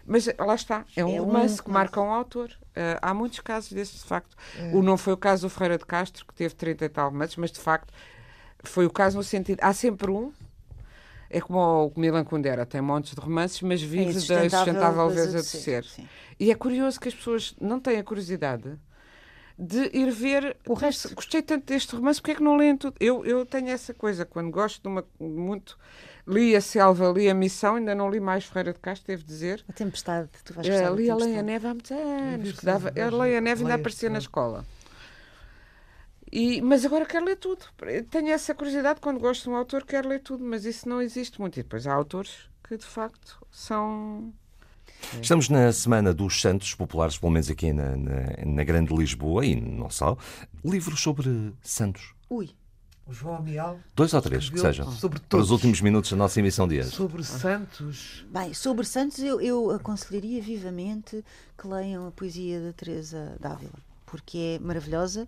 Mas lá está, é um É um romance que romance. marca um autor. Ah, há muitos casos desses, de facto. O não foi o caso do Ferreira de Castro, que teve 30 e tal romances, mas de facto foi o caso no sentido. Há sempre um. É como o Milan Kundera, tem montes de romances, mas É vive da insustentável coisa leveza de de ser, sim. E é curioso que as pessoas não têm a curiosidade de ir ver O resto. Gostei tanto deste romance, porque é que não leem tudo? Eu, eu tenho essa coisa, quando gosto de uma. muito. Li a Selva, li a Missão, ainda não li mais Ferreira de Castro, devo dizer. A tempestade, tu vais Eh, gostar da li a Lei a. Neve há muitos anos. que dava, a Lei a Neve ainda aparecia na escola. E, mas agora quero ler tudo. Tenho essa curiosidade quando gosto de um autor, quero ler tudo, mas isso não existe muito. E depois há autores que de facto são. Estamos na Semana dos Santos Populares, pelo menos aqui na, na, na Grande Lisboa e não só. Livros sobre santos. Ui, O João Amial Dois ou três, que sejam. sobre Para todos. os últimos minutos da nossa emissão de hoje. Sobre Santos. Bem, sobre Santos, eu, eu aconselharia vivamente que leiam a poesia da Teresa Dávila, porque é maravilhosa,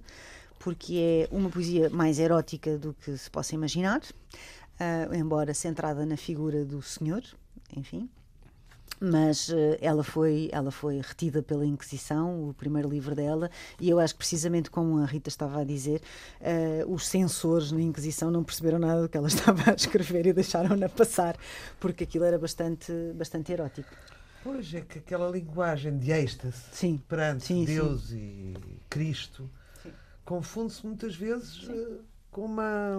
porque é uma poesia mais erótica do que se possa imaginar, ah, embora centrada na figura do Senhor, enfim. Mas eh, ela foi ela foi retida pela Inquisição, o primeiro livro dela, e eu acho que precisamente como a Rita estava a dizer, eh, os censores na Inquisição não perceberam nada do que ela estava a escrever e deixaram-na passar, porque aquilo era bastante bastante erótico. Pois é que aquela linguagem de êxtase Sim. perante Sim, sim. Deus e Cristo confunde-se muitas vezes eh, com uma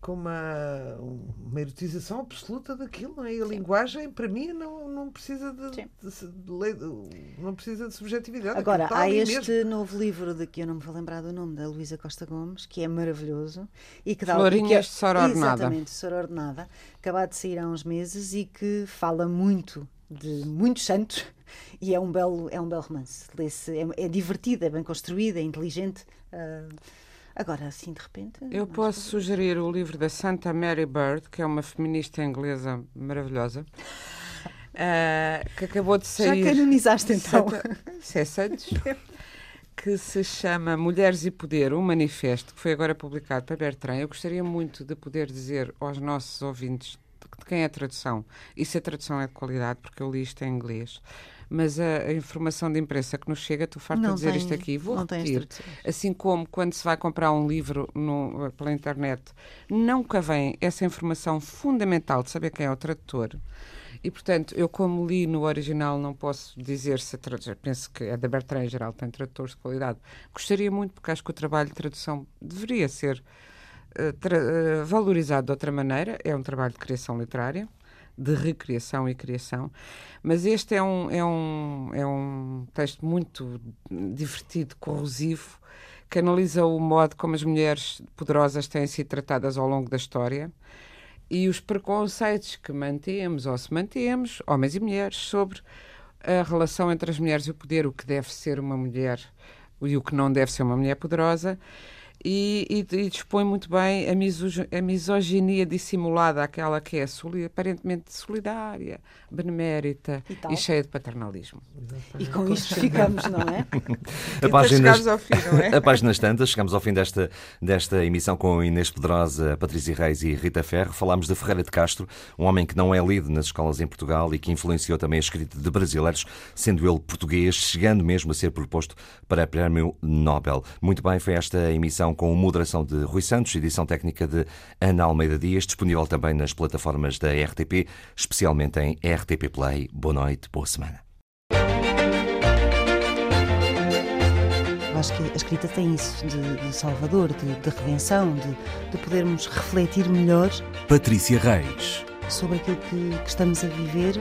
com uma, uma erotização absoluta daquilo, não é? E a linguagem, para mim, não, não precisa de, Sim. de de não precisa de subjetividade. Agora, há este mesmo. novo livro de que eu não me vou lembrar do nome, da Luísa Costa Gomes, que é maravilhoso e que dá Florinhas e que é- de Sorornada. Exatamente, Sorornada, acabado de sair há uns meses e que fala muito de muitos santos e é um belo, é um belo romance. É, é divertido, é bem construído, é inteligente. ah, agora, assim, de repente. Eu posso sugerir o livro da Santa Mary Bird, que é uma feminista inglesa maravilhosa, ah, que acabou de Já sair. canonizaste então. Santa- Isso é Santos. Que se chama Mulheres e Poder, um manifesto, que foi agora publicado para Bertrand. Eu gostaria muito de poder dizer aos nossos ouvintes de quem é a tradução e se a tradução é de qualidade, porque eu li isto em inglês. Mas a, a informação de imprensa que nos chega, tu farto de dizer tem- isto aqui, vou repetir. Assim como quando se vai comprar um livro no- pela internet, nunca vem essa informação fundamental de saber quem é o tradutor. E, portanto, eu como li no original não posso dizer se a tradução, penso que é da Bertrand em geral, tem tradutores de qualidade. Gostaria muito, porque acho que o trabalho de tradução deveria ser valorizado de outra maneira. É um trabalho de criação literária, de recriação e criação. Mas este é um, é um, é um texto muito divertido, corrosivo, que analisa o modo como as mulheres poderosas têm sido tratadas ao longo da história e os preconceitos que mantemos ou se mantemos, homens e mulheres, sobre a relação entre as mulheres e o poder, o que deve ser uma mulher e o que não deve ser uma mulher poderosa. E, e- e dispõe muito bem a, miso- a misoginia dissimulada, aquela que é soli- aparentemente solidária, benemérita E e, cheia de paternalismo. E com isto ficamos, não é? A ao fim, não é? a páginas tantas, chegamos ao fim desta, desta emissão com Inês Pedrosa, Patrícia Reis e Rita Ferro. Falámos de Ferreira de Castro, um homem que não é lido nas escolas em Portugal e que influenciou também a escrita de brasileiros, sendo ele português, chegando mesmo a ser proposto para Prémio Nobel. Muito bem, foi esta emissão com moderação de Rui Santos, edição técnica de Ana Almeida Dias, disponível também nas plataformas da RTP, especialmente em RTP Play. Boa noite, boa semana. acho que a escrita tem isso de, de salvador, de, de redenção, de, de, podermos refletir melhor. Patrícia Reis. Sobre aquilo que, que estamos a viver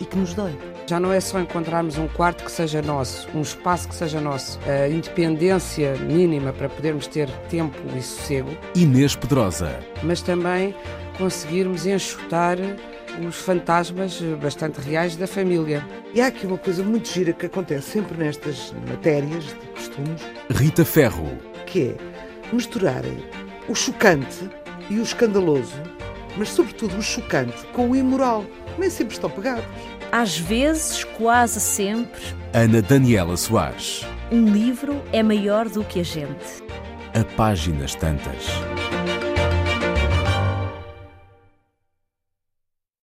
e que nos dói. Já não é só encontrarmos um quarto que seja nosso, um espaço que seja nosso, a independência mínima para podermos ter tempo e sossego. Inês Pedrosa. Mas também conseguirmos enxutar os fantasmas bastante reais da família. E há aqui uma coisa muito gira que acontece sempre nestas matérias de costumes. Rita Ferro. Que é misturarem o chocante e o escandaloso, mas sobretudo o chocante com o imoral. Nem sempre estão pegados. Às vezes, quase sempre. Ana Daniela Soares. Um livro é maior do que a gente. A páginas tantas.